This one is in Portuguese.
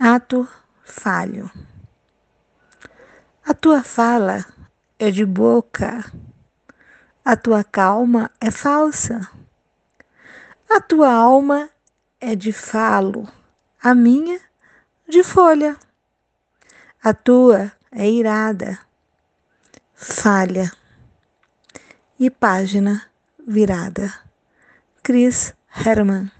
Ato falho. A tua fala é de boca, a tua calma é falsa. A tua alma é de falo, a minha de folha. A tua é irada, falha e página virada. Chris Herman